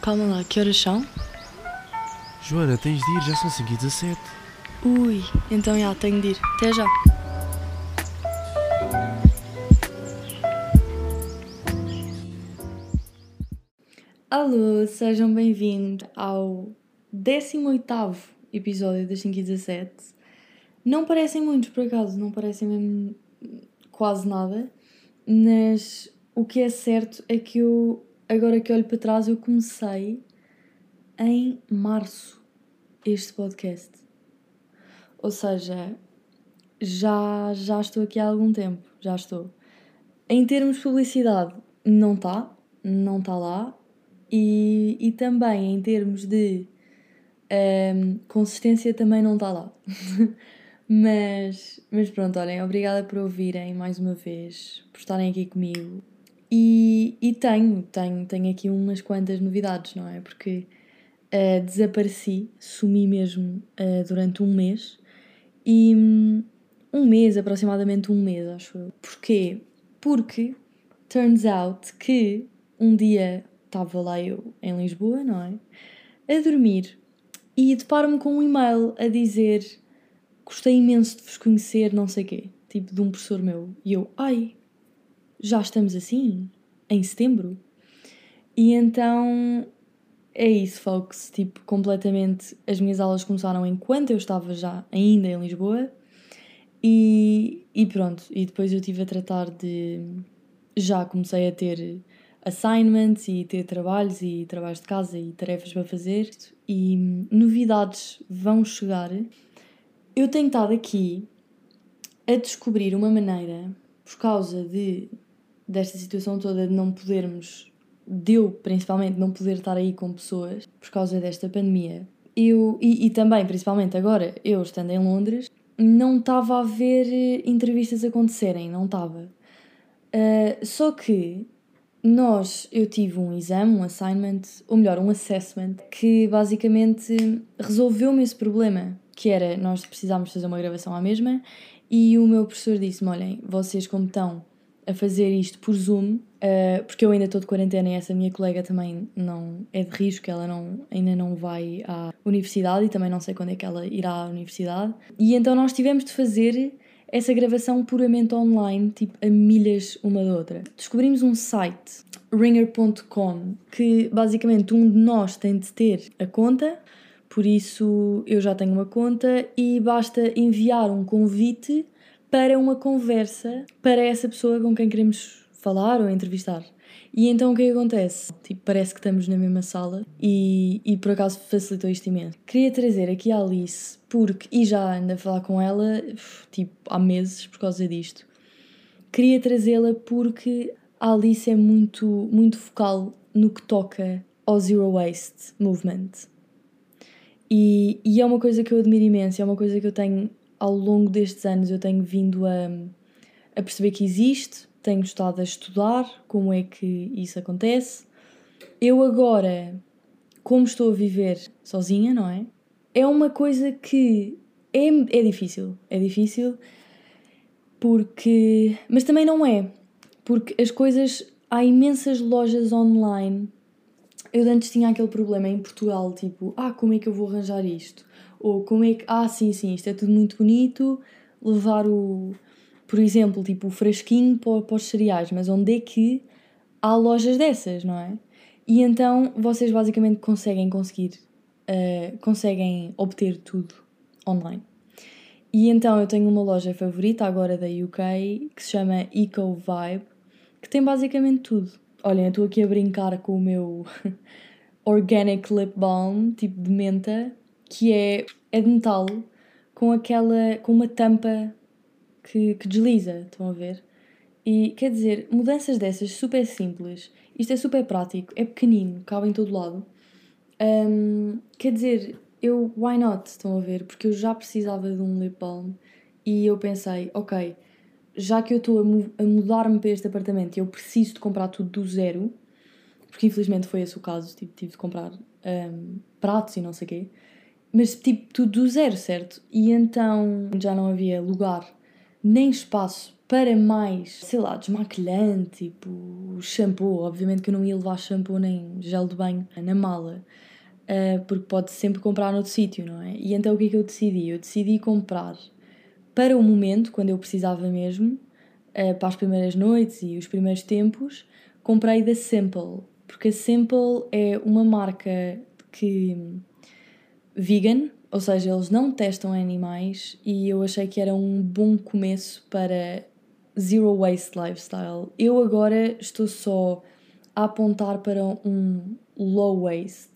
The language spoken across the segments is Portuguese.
Calma lá, que horas são? Joana, tens de ir, já são 5 e 17. Ui, então já, tenho de ir. Até já. Alô, sejam bem-vindos ao 18º episódio das 5 e 17. Não parecem muitos, por acaso, não parecem mesmo quase nada, mas o que é certo é que eu, agora que olho para trás, eu comecei em março este podcast. Ou seja, já, já estou aqui há algum tempo, já estou. Em termos de publicidade, não está, não está lá. E, e também em termos de um, consistência, também não está lá. mas, mas pronto, olhem, obrigada por ouvirem mais uma vez, por estarem aqui comigo. E, e tenho, tenho, tenho aqui umas quantas novidades, não é? Porque uh, desapareci, sumi mesmo uh, durante um mês e um, um mês, aproximadamente um mês, acho eu. Porquê? Porque turns out que um dia estava lá eu em Lisboa, não é? A dormir e deparo-me com um e-mail a dizer gostei imenso de vos conhecer, não sei quê, tipo de um professor meu. E eu, ai, já estamos assim? Em setembro? E então é isso, folks. Tipo, completamente. As minhas aulas começaram enquanto eu estava já ainda em Lisboa. E, e pronto. E depois eu estive a tratar de. Já comecei a ter assignments e ter trabalhos e trabalhos de casa e tarefas para fazer e novidades vão chegar. Eu tenho estado aqui a descobrir uma maneira, por causa de, desta situação toda de não podermos, de eu principalmente não poder estar aí com pessoas por causa desta pandemia. Eu, e, e também, principalmente agora, eu estando em Londres, não estava a ver eh, entrevistas acontecerem, não estava. Uh, só que nós, eu tive um exame, um assignment, ou melhor, um assessment, que basicamente resolveu-me esse problema, que era nós precisámos fazer uma gravação à mesma e o meu professor disse-me, olhem, vocês como estão a fazer isto por Zoom, uh, porque eu ainda estou de quarentena e essa minha colega também não é de risco, ela não, ainda não vai à universidade e também não sei quando é que ela irá à universidade. E então nós tivemos de fazer essa gravação puramente online, tipo a milhas uma da outra. Descobrimos um site, ringer.com, que basicamente um de nós tem de ter a conta, por isso eu já tenho uma conta e basta enviar um convite para uma conversa para essa pessoa com quem queremos falar ou entrevistar. E então o que, é que acontece? Tipo, parece que estamos na mesma sala e, e por acaso facilitou isto imenso. Queria trazer aqui a Alice porque, e já ando a falar com ela, tipo, há meses por causa disto. Queria trazê-la porque a Alice é muito, muito focal no que toca ao Zero Waste Movement. E, e é uma coisa que eu admiro imenso, é uma coisa que eu tenho, ao longo destes anos, eu tenho vindo a, a perceber que existe, tenho estado a estudar como é que isso acontece. Eu agora, como estou a viver sozinha, não é? É uma coisa que é, é difícil. É difícil porque. Mas também não é. Porque as coisas. Há imensas lojas online. Eu antes tinha aquele problema em Portugal, tipo, ah, como é que eu vou arranjar isto? Ou como é que. Ah, sim, sim, isto é tudo muito bonito. Levar o por exemplo, tipo o frasquinho para, para os cereais, mas onde é que há lojas dessas, não é? E então vocês basicamente conseguem conseguir, uh, conseguem obter tudo online. E então eu tenho uma loja favorita agora da UK que se chama Eco Vibe, que tem basicamente tudo. Olhem, eu estou aqui a brincar com o meu Organic Lip Balm, tipo de menta, que é, é de metal, com aquela, com uma tampa que, que desliza, estão a ver? E quer dizer, mudanças dessas super simples, isto é super prático, é pequenino, cabe em todo lado. Um, quer dizer, eu, why not? Estão a ver? Porque eu já precisava de um lip balm e eu pensei, ok, já que eu estou a, a mudar-me para este apartamento eu preciso de comprar tudo do zero, porque infelizmente foi esse o caso, tipo, tive de comprar um, pratos e não sei o quê, mas tipo, tudo do zero, certo? E então já não havia lugar nem espaço para mais, sei lá, desmaquilhante, tipo shampoo. Obviamente que eu não ia levar shampoo nem gel de banho na mala, uh, porque pode sempre comprar noutro sítio, não é? E então o que é que eu decidi? Eu decidi comprar para o momento, quando eu precisava mesmo, uh, para as primeiras noites e os primeiros tempos, comprei da Simple, porque a Simple é uma marca que vegan, ou seja, eles não testam animais e eu achei que era um bom começo para zero waste lifestyle. Eu agora estou só a apontar para um low waste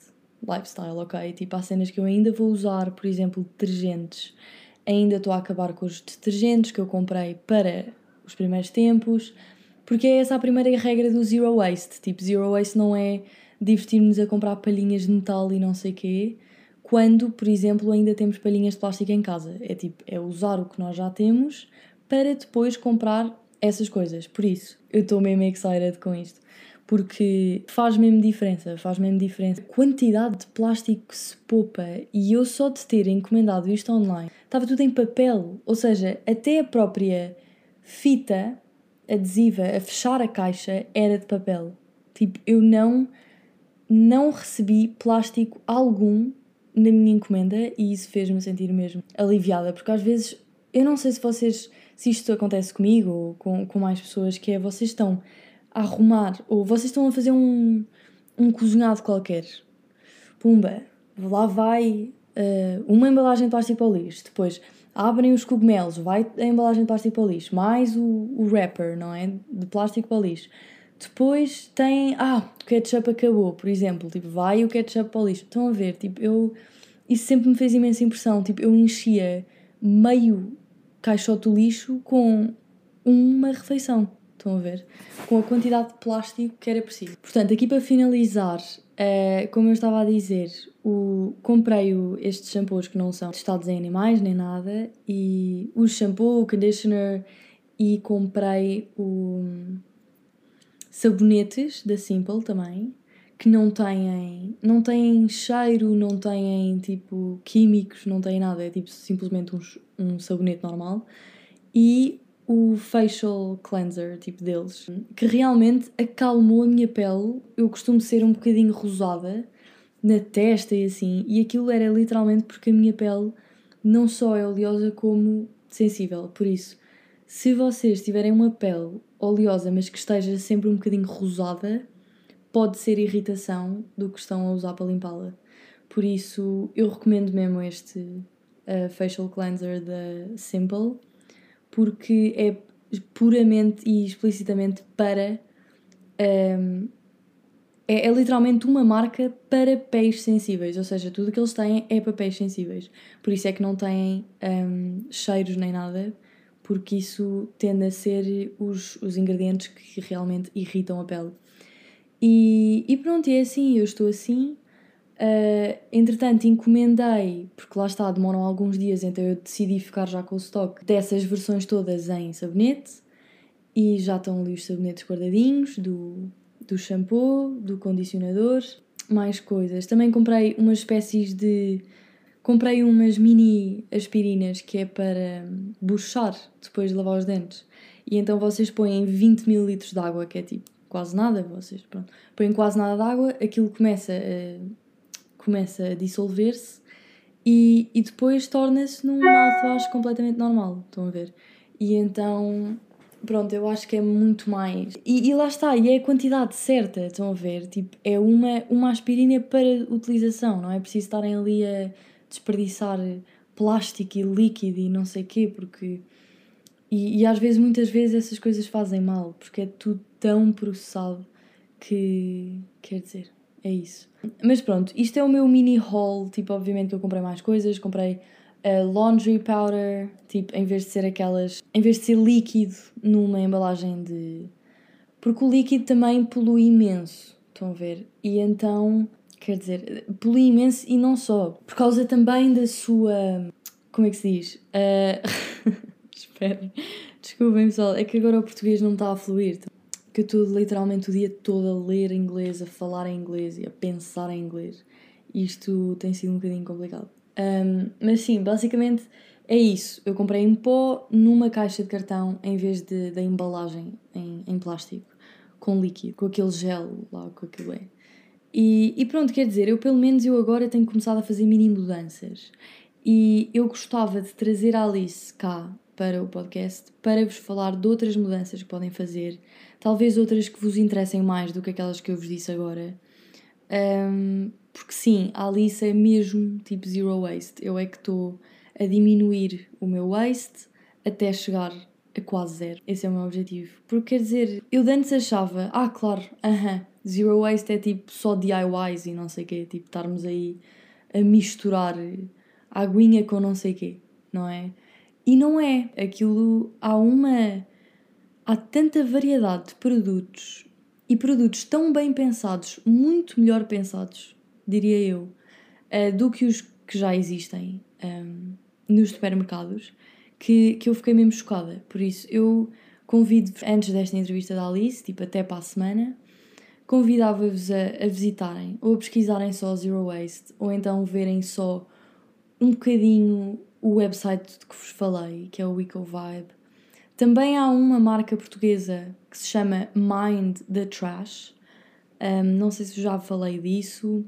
lifestyle, ok? Tipo, há cenas que eu ainda vou usar, por exemplo, detergentes. Ainda estou a acabar com os detergentes que eu comprei para os primeiros tempos, porque é essa a primeira regra do zero waste. Tipo, zero waste não é divertir-nos a comprar palhinhas de metal e não sei quê, quando, por exemplo, ainda temos palhinhas de plástico em casa. É tipo, é usar o que nós já temos para depois comprar essas coisas. Por isso, eu estou mesmo excited com isto. Porque faz mesmo diferença, faz mesmo diferença. A quantidade de plástico que se poupa e eu só de ter encomendado isto online, estava tudo em papel. Ou seja, até a própria fita adesiva a fechar a caixa era de papel. Tipo, eu não não recebi plástico algum na minha encomenda e isso fez-me sentir mesmo aliviada, porque às vezes eu não sei se vocês se isto acontece comigo ou com, com mais pessoas, que é vocês estão a arrumar ou vocês estão a fazer um, um cozinhado qualquer. Pumba, lá vai uh, uma embalagem de plástico para o lixo, depois abrem os cogumelos, vai a embalagem de plástico para o lixo, mais o, o wrapper, não é? De plástico para o lixo. Depois tem, ah, o ketchup acabou, por exemplo, tipo, vai o ketchup para o lixo. Estão a ver, tipo, eu, isso sempre me fez imensa impressão, tipo, eu enchia meio caixote do lixo com uma refeição, estão a ver? Com a quantidade de plástico que era preciso. Portanto, aqui para finalizar, uh, como eu estava a dizer, o, comprei o, estes shampoos que não são testados em animais nem nada, e o shampoo, o conditioner, e comprei o sabonetes da Simple também, que não têm, não têm cheiro, não têm tipo químicos, não têm nada, é tipo simplesmente um, um sabonete normal. E o facial cleanser, tipo deles, que realmente acalmou a minha pele. Eu costumo ser um bocadinho rosada na testa e assim, e aquilo era literalmente porque a minha pele não só é oleosa como sensível. Por isso, se vocês tiverem uma pele oleosa, mas que esteja sempre um bocadinho rosada, pode ser irritação do que estão a usar para limpá-la. Por isso, eu recomendo mesmo este uh, facial cleanser da Simple, porque é puramente e explicitamente para. Um, é, é, literalmente uma marca para pés sensíveis, ou seja, tudo que eles têm é para pés sensíveis. Por isso é que não têm um, cheiros nem nada, porque isso tende a ser os, os ingredientes que realmente irritam a pele. E, e pronto, é assim, eu estou assim. Uh, entretanto, encomendei, porque lá está, demoram alguns dias, então eu decidi ficar já com o estoque dessas versões todas em sabonete e já estão ali os sabonetes guardadinhos do, do shampoo, do condicionador, mais coisas. Também comprei umas espécies de Comprei umas mini aspirinas que é para buchar depois de lavar os dentes. E então vocês põem 20 ml de água, que é tipo quase nada, vocês, pronto. Põem quase nada de água, aquilo começa a, começa a dissolver-se e, e depois torna-se num mouthwash completamente normal, estão a ver? E então, pronto, eu acho que é muito mais. E, e lá está, e é a quantidade certa, estão a ver? Tipo, é uma, uma aspirina para utilização, não é preciso estarem ali a desperdiçar plástico e líquido e não sei quê, porque. E, e às vezes, muitas vezes, essas coisas fazem mal, porque é tudo tão processado que. Quer dizer, é isso. Mas pronto, isto é o meu mini haul. Tipo, obviamente que eu comprei mais coisas, comprei a laundry powder, tipo, em vez de ser aquelas. Em vez de ser líquido numa embalagem de. Porque o líquido também polui imenso, estão a ver? E então Quer dizer, polui imenso e não só. Por causa também da sua. Como é que se diz? Uh... Espera. Desculpem, pessoal. É que agora o português não está a fluir. Que eu estou literalmente o dia todo a ler inglês, a falar em inglês e a pensar em inglês. Isto tem sido um bocadinho complicado. Um, mas sim, basicamente É isso, eu comprei em pó numa caixa de cartão em vez de, da embalagem em, em plástico, com líquido, com aquele gel lá, com aquilo é. E, e pronto, quer dizer, eu pelo menos eu agora tenho começado a fazer mini mudanças. E eu gostava de trazer a Alice cá para o podcast para vos falar de outras mudanças que podem fazer, talvez outras que vos interessem mais do que aquelas que eu vos disse agora. Um, porque sim, a Alice é mesmo tipo zero waste. Eu é que estou a diminuir o meu waste até chegar a quase zero. Esse é o meu objetivo. Porque quer dizer, eu antes achava, ah, claro, aham, uh -huh, zero waste é tipo só DIYs e não sei o quê, tipo estarmos aí a misturar aguinha com não sei o quê, não é? E não é. Aquilo há uma. Há tanta variedade de produtos e produtos tão bem pensados, muito melhor pensados, diria eu, uh, do que os que já existem ehm, nos supermercados, que, que eu fiquei mesmo chocada. Por isso, eu convido-vos, antes desta entrevista da Alice, tipo até para a semana, convidava-vos a, a, visitarem ou a pesquisarem só Zero Waste ou então verem só um bocadinho o website de que vos falei, que é o EcoVibe. Também há uma marca portuguesa que se chama Mind the Trash. Um, não sei se já falei disso,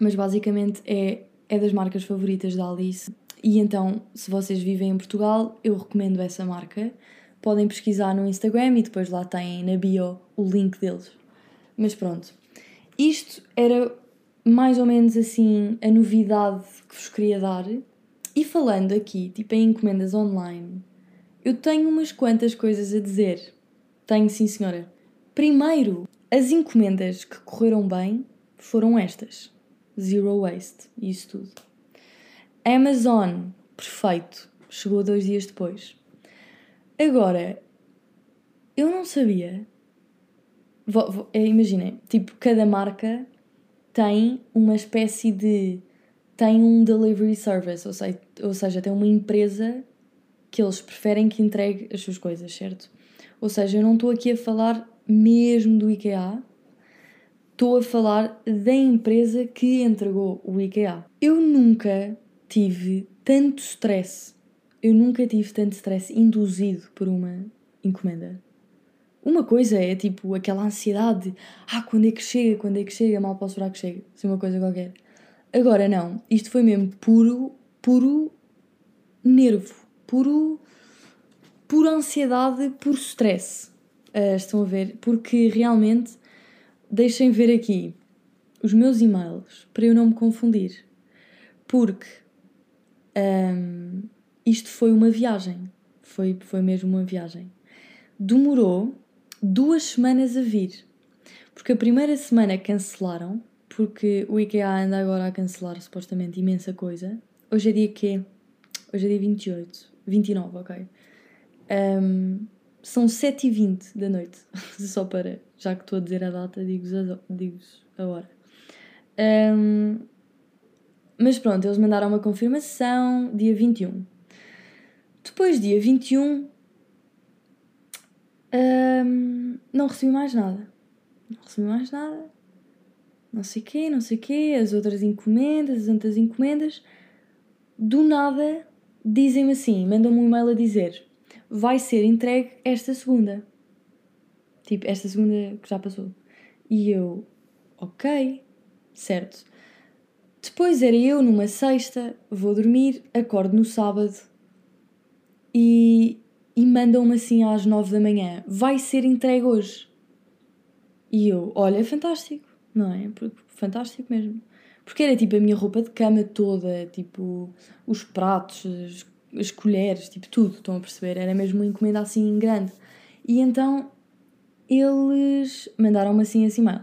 mas basicamente é, é das marcas favoritas da Alice. E então, se vocês vivem em Portugal, eu recomendo essa marca. Podem pesquisar no Instagram e depois lá têm na bio o link deles. Mas pronto, isto era mais ou menos assim a novidade que vos queria dar. E falando aqui, tipo em encomendas online, eu tenho umas quantas coisas a dizer. Tenho, sim, senhora. Primeiro, as encomendas que correram bem foram estas: Zero Waste, isso tudo. Amazon, perfeito, chegou dois dias depois. Agora, eu não sabia. É, imaginem, tipo, cada marca tem uma espécie de. tem um delivery service, ou seja, ou seja, tem uma empresa que eles preferem que entregue as suas coisas, certo? Ou seja, eu não estou aqui a falar mesmo do IKEA, estou a falar da empresa que entregou o IKEA. Eu nunca tive tanto stress, eu nunca tive tanto stress induzido por uma encomenda. Uma coisa é tipo aquela ansiedade, ah, quando é que chega, quando é que chega, mal posso esperar que chegue, assim uma coisa qualquer. Agora não, isto foi mesmo puro, puro nervo, puro, pura ansiedade, puro stress. Uh, estão a ver? Porque realmente, deixem ver aqui os meus e-mails para eu não me confundir. Porque um, isto foi uma viagem, foi, foi mesmo uma viagem. Demorou duas semanas a vir. Porque a primeira semana cancelaram, porque o IKEA anda agora a cancelar supostamente imensa coisa. Hoje é dia quê? Hoje é dia 28. 29, ok. Um, são 7h20 da noite. Só para, já que estou a dizer a data, digo-vos a, digo a hora. Um, mas pronto, eles mandaram uma confirmação dia 21. Depois, dia 21, um, não recebi mais nada. Não recebi mais nada. Não sei quê, não sei quê. As outras encomendas, as outras encomendas. Do nada dizem-me assim, mandam-me um e-mail a dizer vai ser entregue esta segunda. Tipo, esta segunda que já passou. E eu, ok, certo. Depois era eu numa sexta, vou dormir, acordo no sábado e e mandam-me assim às nove da manhã: vai ser entregue hoje. E eu, olha, fantástico, não é? Fantástico mesmo. Porque era tipo a minha roupa de cama toda, tipo os pratos, as, as colheres, tipo tudo, estão a perceber? Era mesmo uma encomenda assim grande. E então eles mandaram-me assim esse e-mail.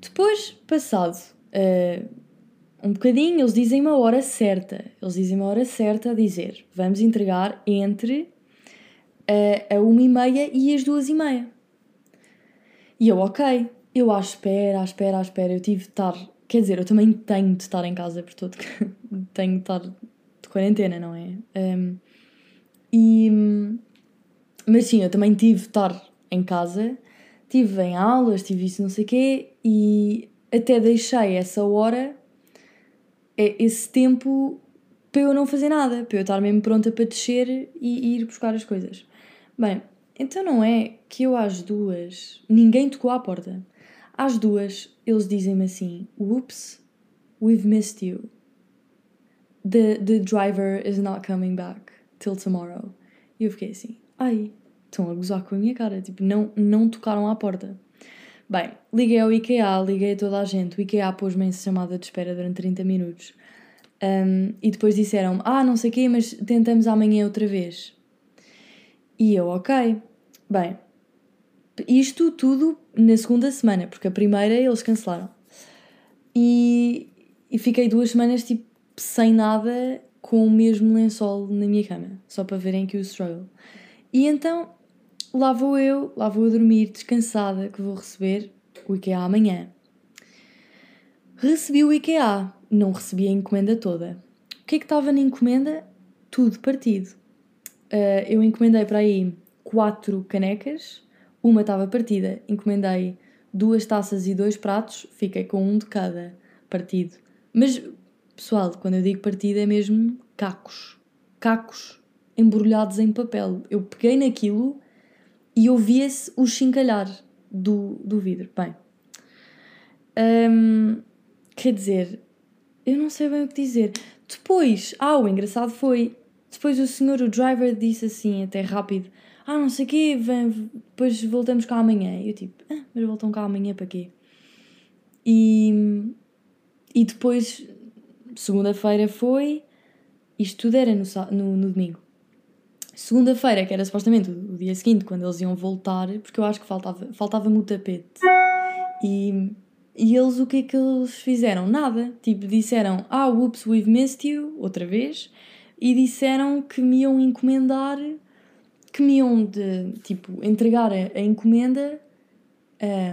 Depois, passado uh, um bocadinho, eles dizem uma hora certa. Eles dizem uma hora certa a dizer: vamos entregar entre a, a uma e meia e às duas e meia. E eu, ok, eu à espera, à espera, à espera, eu tive de estar. Quer dizer, eu também tenho de estar em casa, por todo. tenho de estar de quarentena, não é? Um, e. Mas sim, eu também tive de estar em casa, tive em aulas, tive isso, não sei o quê, e até deixei essa hora, é, esse tempo para eu não fazer nada, para eu estar mesmo pronta para descer e, e ir buscar as coisas. Bem, então não é que eu às duas. Ninguém tocou à porta. Às duas, eles dizem-me assim: Whoops, we've missed you. The, the driver is not coming back till tomorrow. E eu fiquei assim: Ai, estão a gozar com a minha cara. Tipo, não, não tocaram à porta. Bem, liguei ao IKEA, liguei a toda a gente. O IKEA pôs-me em chamada de espera durante 30 minutos. Um, e depois disseram ah, não sei o quê, mas tentamos amanhã outra vez. E eu, ok. Bem, isto tudo na segunda semana, porque a primeira eles cancelaram. E, e fiquei duas semanas tipo sem nada, com o mesmo lençol na minha cama, só para verem que o struggle. E então lá vou eu, lá vou eu dormir descansada, que vou receber o IKEA amanhã. Recebi o IKEA, não recebi a encomenda toda. O que é que estava na encomenda? Tudo partido. Uh, eu encomendei para aí quatro canecas, uma estava partida. Encomendei duas taças e dois pratos, fiquei com um de cada partido. Mas, pessoal, quando eu digo partido é mesmo cacos. Cacos embrulhados em papel. Eu peguei naquilo e ouvia-se o chincalhar do, do vidro. Bem, um, Quer dizer, eu não sei bem o que dizer. Depois, ah, o engraçado foi. Depois o senhor, o driver, disse assim, até rápido: Ah, não sei o quê, vem, depois voltamos cá amanhã. Eu tipo: Ah, mas voltam cá amanhã para quê? E, e depois, segunda-feira foi. Isto tudo era no, no, no domingo. Segunda-feira, que era supostamente o, o, dia seguinte, quando eles iam voltar, porque eu acho que faltava, faltava-me o tapete. E e eles, o que é que eles fizeram? Nada. Tipo, disseram, ah, whoops, we've missed you, outra vez. E disseram que me iam encomendar, que me iam, de, tipo, entregar a, a encomenda,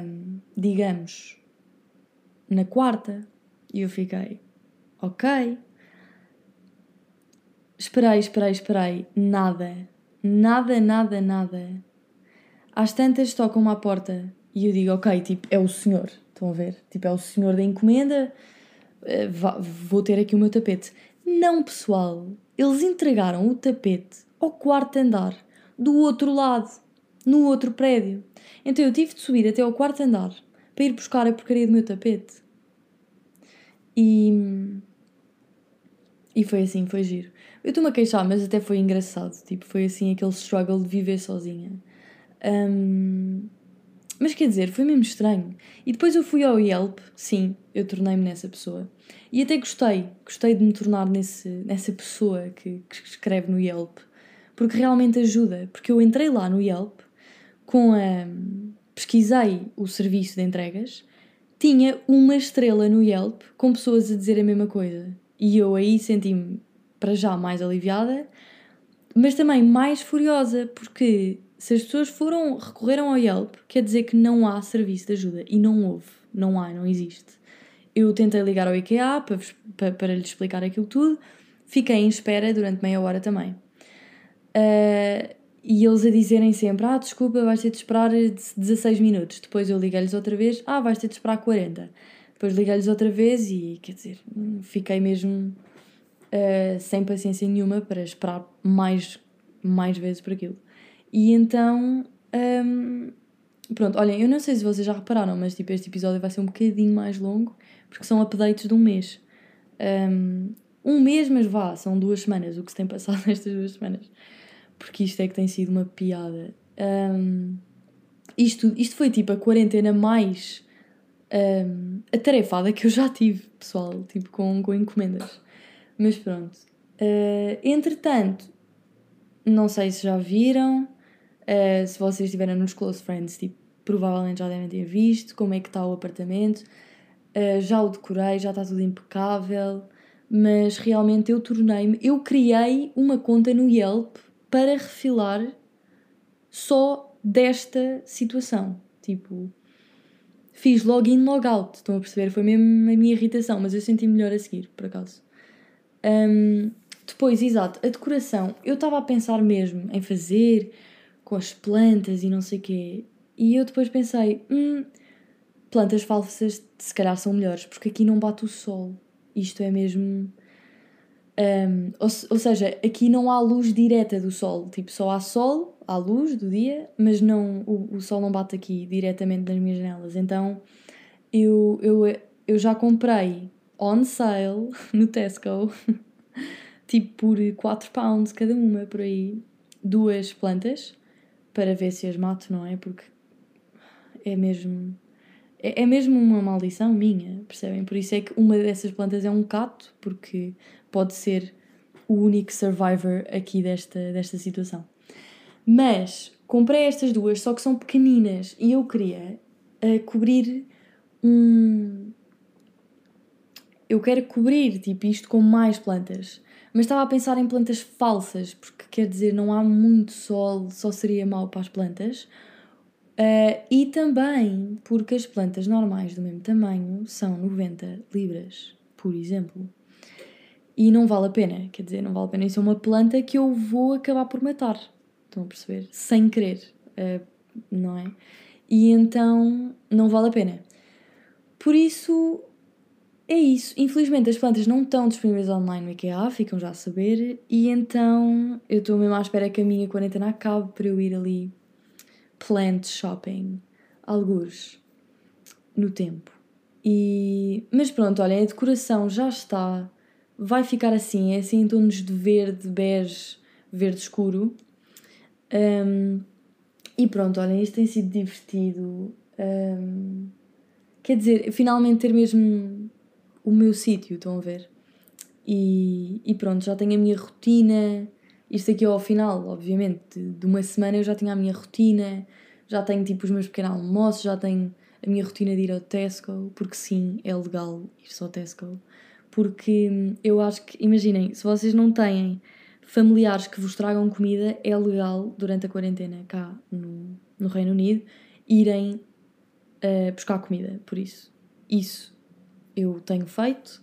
um, digamos, na quarta. E eu fiquei, ok. Esperei, esperei, esperei. Nada. Nada, nada, nada. Às tantas tocam-me à porta e eu digo, ok, tipo, é o senhor. Estão a ver? Tipo, é o senhor da encomenda, eh, vou ter aqui o meu tapete. Não, pessoal. Eles entregaram o tapete ao quarto andar, do outro lado, no outro prédio. Então eu tive de subir até ao quarto andar para ir buscar a porcaria do meu tapete. E. E foi assim, foi giro. Eu estou-me a queixar, mas até foi engraçado. Tipo, foi assim aquele struggle de viver sozinha. Um, mas quer dizer, foi mesmo estranho. E depois eu fui ao Yelp, sim, eu tornei-me nessa pessoa. E até gostei, gostei de me tornar nesse, nessa pessoa que, que escreve no Yelp. Porque realmente ajuda. Porque eu entrei lá no Yelp, com a. pesquisei o serviço de entregas, tinha uma estrela no Yelp com pessoas a dizer a mesma coisa. E eu aí senti-me, para já, mais aliviada, mas também mais furiosa, porque se as pessoas foram, recorreram ao Yelp, quer dizer que não há serviço de ajuda. E não houve. Não há, não existe. Eu tentei ligar ao IKEA para, para, para lhes explicar aquilo tudo. Fiquei em espera durante meia hora também. Uh, e eles a dizerem sempre: Ah, desculpa, vais ter de esperar 16 minutos. Depois eu liguei-lhes outra vez: Ah, vais ter de esperar 40. Depois liguei-lhes outra vez e, quer dizer, fiquei mesmo uh, sem paciência nenhuma para esperar mais, mais vezes por aquilo. E então. Um, pronto, olhem, eu não sei se vocês já repararam, mas tipo, este episódio vai ser um bocadinho mais longo porque são updates de um mês. Um, um mês, mas vá, são duas semanas o que se tem passado nestas duas semanas. Porque isto é que tem sido uma piada. Um, isto, isto foi tipo a quarentena mais um, atarefada que eu já tive, pessoal, tipo com, com encomendas. Mas pronto. Uh, entretanto, não sei se já viram, Uh, se vocês estiverem nos Close Friends, tipo, provavelmente já devem ter visto como é que está o apartamento. Uh, já o decorei, já está tudo impecável, mas realmente eu tornei-me. Eu criei uma conta no Yelp para refilar só desta situação. Tipo, fiz login, logout. Estão a perceber? Foi mesmo a minha irritação, mas eu senti melhor a seguir, por acaso. Um, depois, exato, a decoração. Eu estava a pensar mesmo em fazer com as plantas e não sei o quê. E eu depois pensei, hum, plantas falsas se calhar são melhores, porque aqui não bate o sol. Isto é mesmo. Um, ou, ou, seja, aqui não há luz direta do sol, tipo, só há sol, há luz do dia, mas não, o, o sol não bate aqui diretamente nas minhas janelas. Então eu, eu, eu já comprei on sale no Tesco, tipo por 4 pounds cada uma por aí, duas plantas para ver se as mato, não é? Porque é mesmo é, é mesmo uma maldição minha, percebem? Por isso é que uma dessas plantas é um cato, porque pode ser o único survivor aqui desta, desta situação. Mas comprei estas duas, só que são pequeninas e eu queria uh, cobrir um. Eu quero cobrir tipo isto com mais plantas, mas estava a pensar em plantas falsas, porque quer dizer, não há muito sol, só seria mau para as plantas. Uh, e também porque as plantas normais do mesmo tamanho são 90 libras, por exemplo. E não vale a pena, quer dizer, não vale a pena. Isso é uma planta que eu vou acabar por matar. Estão a perceber? Sem querer, uh, não é? E então não vale a pena. Por isso, é isso. Infelizmente as plantas não estão disponíveis online no IKEA, ficam já a saber. E então eu estou mesmo à espera que a minha quarentena acabe para eu ir ali plant shopping, alguns no tempo. E, mas pronto, olha, a decoração já está, vai ficar assim, é assim em tons de verde, bege, verde escuro. Um, e pronto, olha, isto tem sido divertido. Um, quer dizer, finalmente ter mesmo o meu sítio, estão a ver? E, e pronto, já tenho a minha rotina isto aqui ao final, obviamente, de uma semana eu já tinha a minha rotina, já tenho tipo os meus pequenos almoços, já tenho a minha rotina de ir ao Tesco, porque sim, é legal ir só ao Tesco. Porque hum, eu acho que, imaginem, se vocês não têm familiares que vos tragam comida, é legal durante a quarentena cá no, no Reino Unido irem uh, buscar comida. Por isso, isso eu tenho feito,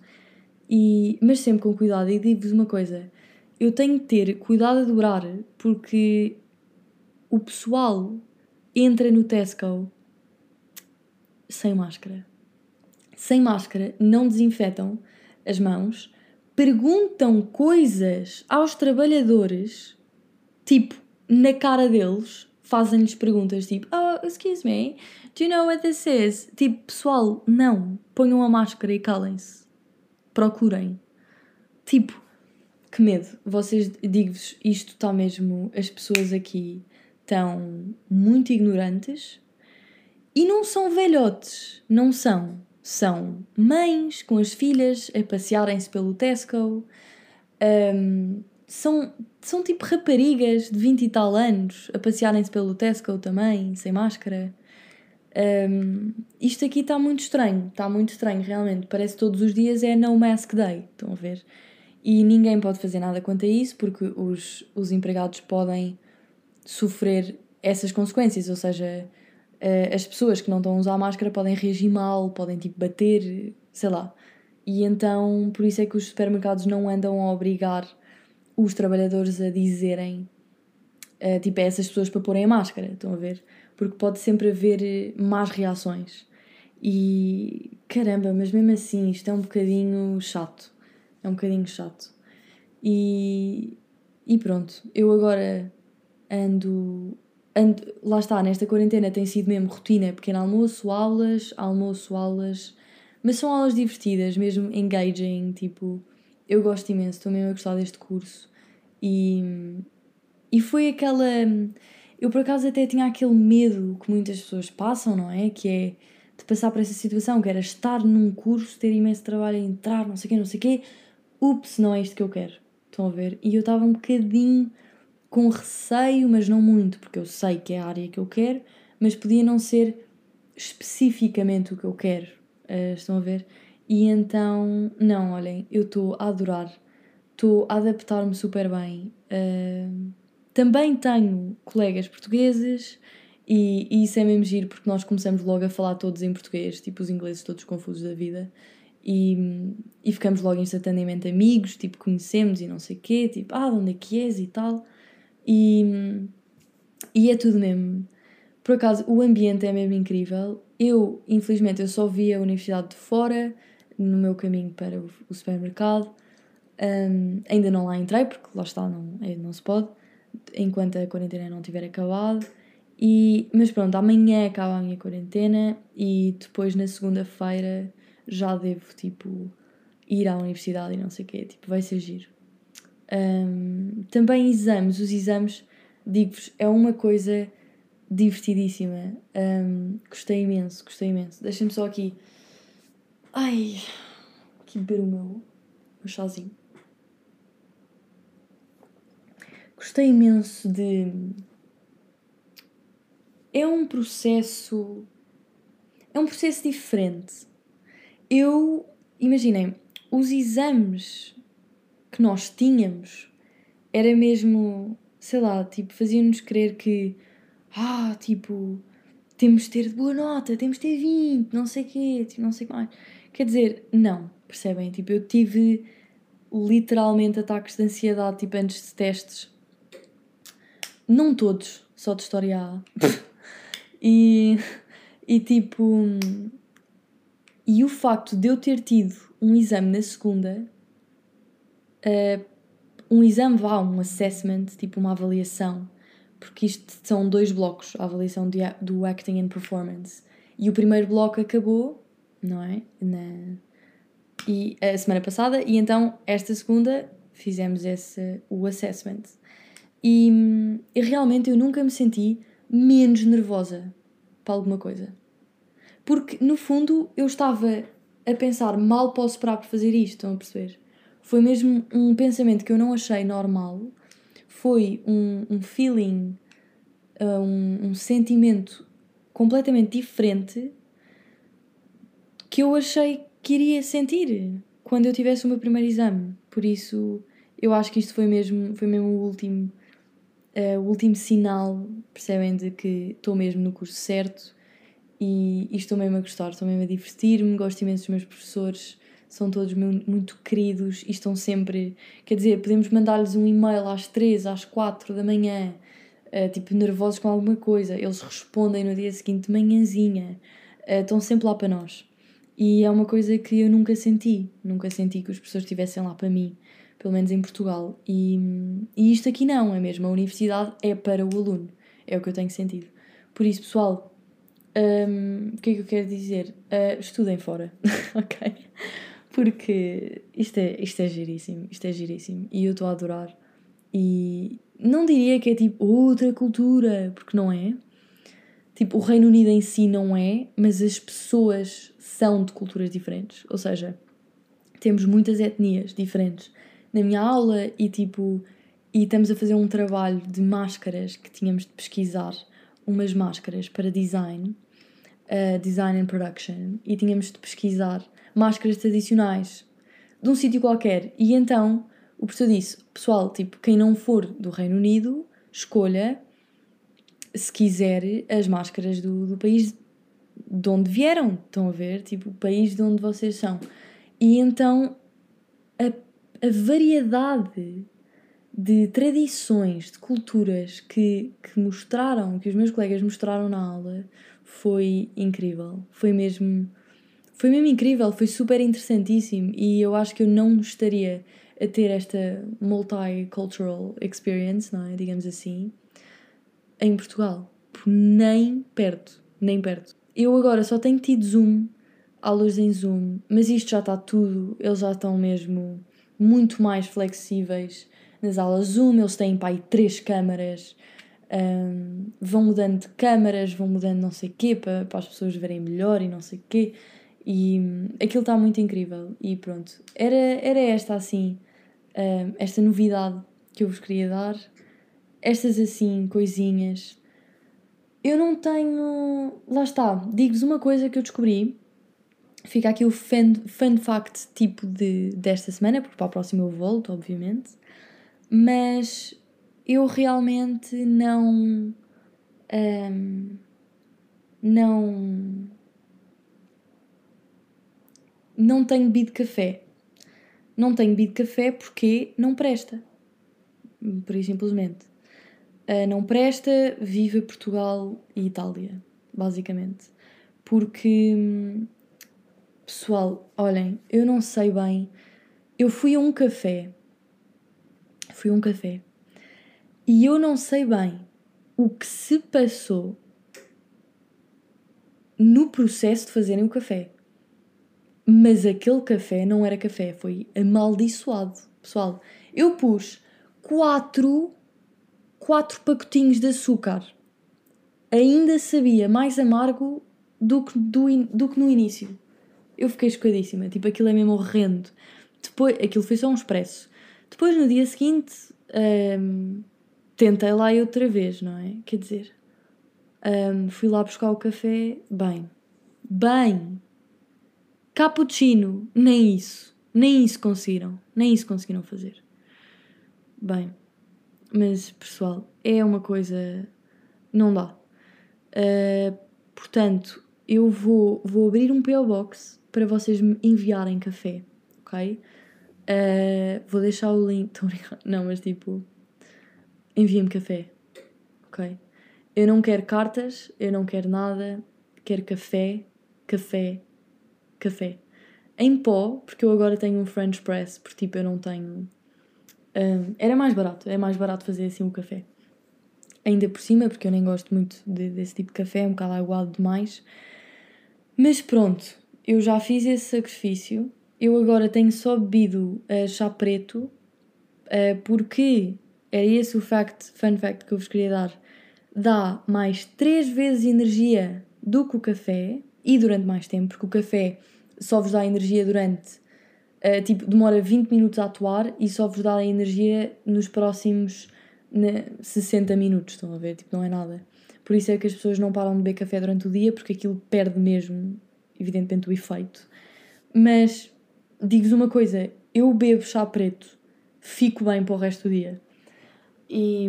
e, mas sempre com cuidado. E digo-vos uma coisa: eu tenho que ter cuidado a dobrar porque o pessoal entra no Tesco sem máscara. Sem máscara, não desinfetam as mãos, perguntam coisas aos trabalhadores, tipo, na cara deles, fazem-lhes perguntas tipo, oh, excuse me, do you know what this is? Tipo, pessoal, não, ponham a máscara e calem-se. Procurem. Tipo, que medo. Vocês, digo-vos, isto está mesmo. As pessoas aqui estão muito ignorantes e não são velhotes. Não são. São mães com as filhas a passearem-se pelo Tesco. Um, são, são tipo raparigas de 20 e tal anos a passearem-se pelo Tesco também, sem máscara. Um, isto aqui está muito estranho, está muito estranho realmente. Parece que todos os dias é No Mask Day, estão a ver? E ninguém pode fazer nada quanto a isso porque os, os empregados podem sofrer essas consequências, ou seja, as pessoas que não estão a usar máscara podem reagir mal, podem tipo bater, sei lá. E então, por isso é que os supermercados não andam a obrigar os trabalhadores a dizerem uh, tipo a essas pessoas para porem a máscara, estão a ver? Porque pode sempre haver más reações. E caramba, mas mesmo assim isto é um bocadinho chato. É um bocadinho chato. E, e pronto, eu agora ando, ando. Lá está, nesta quarentena tem sido mesmo rotina: pequeno almoço, aulas, almoço, aulas. Mas são aulas divertidas, mesmo engaging. Tipo, eu gosto imenso, estou mesmo a gostar deste curso. E, e foi aquela. Eu por acaso até tinha aquele medo que muitas pessoas passam, não é? Que é de passar por essa situação, que era estar num curso, ter imenso trabalho entrar, não sei o quê, não sei o quê, ups, não é isto que eu quero. Estão a ver? E eu estava um bocadinho com receio, mas não muito, porque eu sei que é a área que eu quero, mas podia não ser especificamente o que eu quero. Uh, estão a ver? E então, não, olhem, eu estou a adorar, estou a adaptar-me super bem. Uh, também tenho colegas portugueses e, e, isso é mesmo giro porque nós começamos logo a falar todos em português, tipo os ingleses todos confusos da vida e, e ficamos logo instantaneamente amigos, tipo, conhecemos e não sei o quê, tipo, ah, de onde é que és e tal. E, e é tudo mesmo. Por acaso, o ambiente é mesmo incrível. Eu, infelizmente, eu só vi a universidade de fora, no meu caminho para o, supermercado. Um, ainda não lá entrei, porque lá está, não, é, não se pode, enquanto a quarentena não tiver acabado. E, mas pronto, amanhã acaba a minha quarentena e depois na segunda-feira já devo, tipo, ir à universidade e não sei o quê. Tipo, vai ser giro. Um, também exames. Os exames, digo-vos, é uma coisa divertidíssima. Um, gostei imenso, gostei imenso. Deixem-me só aqui. Ai, aqui beber o meu, meu chazinho. Gostei imenso de. É um processo. É um processo diferente. Eu. Imaginem, os exames que nós tínhamos era mesmo. Sei lá, tipo, faziam-nos crer que. Ah, tipo. Temos de ter boa nota, temos de ter 20, não sei o quê, tipo, não sei o que mais. Quer dizer, não, percebem? Tipo, eu tive literalmente ataques de ansiedade, tipo, antes de testes não todos, só de História A. e, e tipo. E o facto de eu ter tido um exame na segunda, uh, um exame vá, um assessment, tipo uma avaliação, porque isto são dois blocos, a avaliação de, do acting and performance. E o primeiro bloco acabou, não é? Na, e a semana passada, e então esta segunda fizemos esse, o assessment. E, e realmente eu nunca me senti menos nervosa para alguma coisa. Porque, no fundo, eu estava a pensar, mal posso esperar por fazer isto, estão a perceber? Foi mesmo um pensamento que eu não achei normal, foi um, um feeling, uh, um, um sentimento completamente diferente que eu achei que iria sentir quando eu tivesse o meu primeiro exame. Por isso, eu acho que isto foi mesmo, foi mesmo o último uh, o último sinal, percebem, de que estou mesmo no curso certo e, estou mesmo a gostar, estou mesmo a divertir-me, gosto imenso dos meus professores, são todos muito queridos e estão sempre. Quer dizer, podemos mandar-lhes um e-mail às 3, às 4 da manhã, uh, tipo nervosos com alguma coisa, eles respondem no dia seguinte de manhãzinha, uh, estão sempre lá para nós. E é uma coisa que eu nunca senti, nunca senti que os professores estivessem lá para mim pelo menos em Portugal. E, e isto aqui não, é mesmo. A universidade é para o aluno, é o que eu tenho sentido. Por isso, pessoal, um, o que é que eu quero dizer? Uh, estudem fora, ok? Porque isto é, isto é giríssimo, isto é giríssimo e eu estou a adorar. E não diria que é tipo outra cultura, porque não é. Tipo, o Reino Unido em si não é, mas as pessoas são de culturas diferentes. Ou seja, temos muitas etnias diferentes na minha aula e tipo e estamos a fazer um trabalho de máscaras que tínhamos de pesquisar umas máscaras para design, uh, design and production, e tínhamos de pesquisar máscaras tradicionais de um sítio qualquer. E então o professor disse: pessoal, tipo, quem não for do Reino Unido, escolha, se quiser, as máscaras do, do país de onde vieram. Estão a ver? Tipo, o país de onde vocês são. E então a a variedade de tradições, de culturas que, que mostraram, que os meus colegas mostraram na aula, foi incrível. Foi mesmo. Foi mesmo incrível, foi super interessantíssimo e eu acho que eu não estaria a ter esta multicultural experience, não é? Digamos assim, em Portugal. Nem perto, nem perto. Eu agora só tenho tido Zoom, aulas em Zoom, mas isto já está tudo, eles já estão mesmo muito mais flexíveis nas aulas Zoom, eles têm pai três câmaras, um, vão mudando de câmaras, vão mudando não sei o quê para, para as pessoas verem melhor e não sei o quê. E um, aquilo está muito incrível. E pronto, era, era esta assim, um, esta novidade que eu vos queria dar. Estas assim, coisinhas. Eu não tenho. Lá está, digo-vos uma coisa que eu descobri Fica aqui o fun, fact tipo de, desta semana, porque para a próxima eu volto, obviamente. Mas eu realmente não. Um, não. Não tenho bebido café. Não tenho bebido café porque não presta. Por simplesmente. Uh, não presta, vive Portugal e Itália, basicamente. Porque Pessoal, olhem, eu não sei bem eu fui a um café. Fui a um café. E eu não sei bem o que se passou no processo de fazerem o café. Mas aquele café não era café, foi amaldiçoado. Pessoal, eu pus quatro, quatro pacotinhos de açúcar. Ainda sabia mais amargo do que, do, do que no início. Eu fiquei chocadíssima, tipo, aquilo é mesmo horrendo. Depois, aquilo foi só um expresso. Depois, no dia seguinte, hum, tentei lá outra vez, não é? Quer dizer, hum, fui lá buscar o café, bem, bem, cappuccino, nem isso, nem isso conseguiram, nem isso conseguiram fazer. Bem, mas pessoal, é uma coisa, não dá. Uh, portanto, eu vou, vou abrir um PO Box para vocês me enviarem café, ok? Uh, vou deixar o link. Não, mas tipo. Enviem-me café, ok? Eu não quero cartas, eu não quero nada, quero café, café, café. Em pó, porque eu agora tenho um French Press, porque tipo eu não tenho. Era mais barato, é mais barato fazer assim o um café. Ainda por cima, porque eu nem gosto muito de, desse tipo de café, é um bocado aguado demais. Mas pronto, eu já fiz esse sacrifício. Eu agora tenho só bebido uh, chá preto, uh, porque era esse o fact, fun fact que eu vos queria dar. Dá mais 3 vezes energia do que o café e durante mais tempo, porque o café só vos dá energia durante. Uh, tipo, demora 20 minutos a atuar e só vos dá a energia nos próximos né, 60 minutos. Estão a ver? Tipo, não é nada. Por isso é que as pessoas não param de beber café durante o dia, porque aquilo perde mesmo, evidentemente, o efeito. Mas digo-vos uma coisa: eu bebo chá preto, fico bem para o resto do dia. E,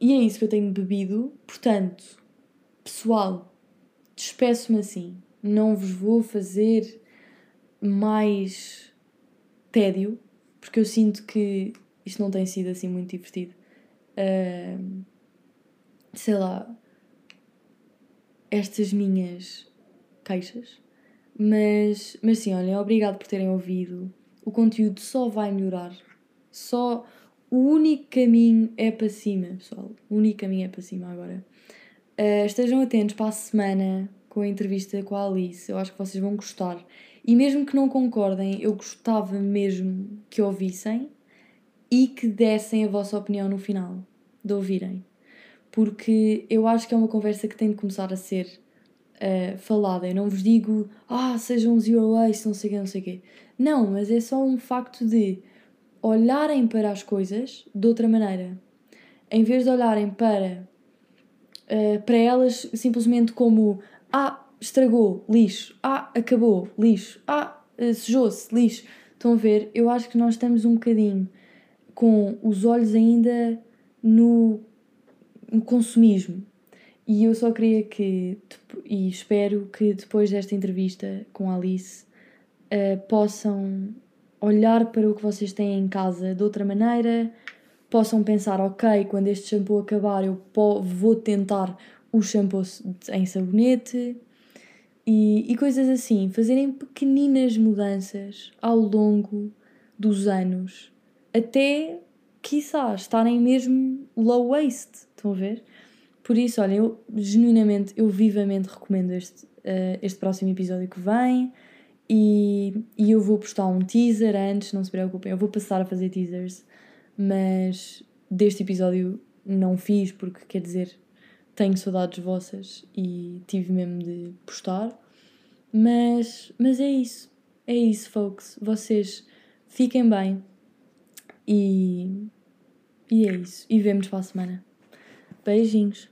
e é isso que eu tenho bebido. Portanto, pessoal, despeço-me assim. Não vos vou fazer mais tédio, porque eu sinto que isto não tem sido assim muito divertido. Uh, sei lá, estas minhas queixas. Mas, mas sim, olhem, obrigado por terem ouvido. O conteúdo só vai melhorar. Só o único caminho é para cima, pessoal. O único caminho é para cima agora. Uh, estejam atentos para a semana com a entrevista com a Alice. Eu acho que vocês vão gostar. E mesmo que não concordem, eu gostava mesmo que ouvissem e que dessem a vossa opinião no final, de ouvirem porque eu acho que é uma conversa que tem de começar a ser uh, falada. Eu não vos digo, ah, sejam zero waste, não sei o quê, não sei o quê. Não, mas é só um facto de olharem para as coisas de outra maneira. Em vez de olharem para, uh, para elas simplesmente como, ah, estragou, lixo, ah, acabou, lixo, ah, uh, sujou-se, lixo. Estão a ver? Eu acho que nós estamos um bocadinho com os olhos ainda no no consumismo. E eu só queria que, e espero que depois desta entrevista com a Alice, uh, possam olhar para o que vocês têm em casa de outra maneira, possam pensar, ok, quando este shampoo acabar eu vou tentar o shampoo em sabonete e, e coisas assim, fazerem pequeninas mudanças ao longo dos anos, até, quiçá, estarem mesmo low waste Estão a ver? Por isso, olha, eu genuinamente, eu vivamente recomendo este, uh, este próximo episódio que vem e, e eu vou postar um teaser antes, não se preocupem, eu vou passar a fazer teasers, mas deste episódio não fiz porque, quer dizer, tenho saudades vossas e tive mesmo de postar. Mas, mas é isso, é isso, folks. Vocês fiquem bem e, e é isso. E vemos para a semana. Beijinhos.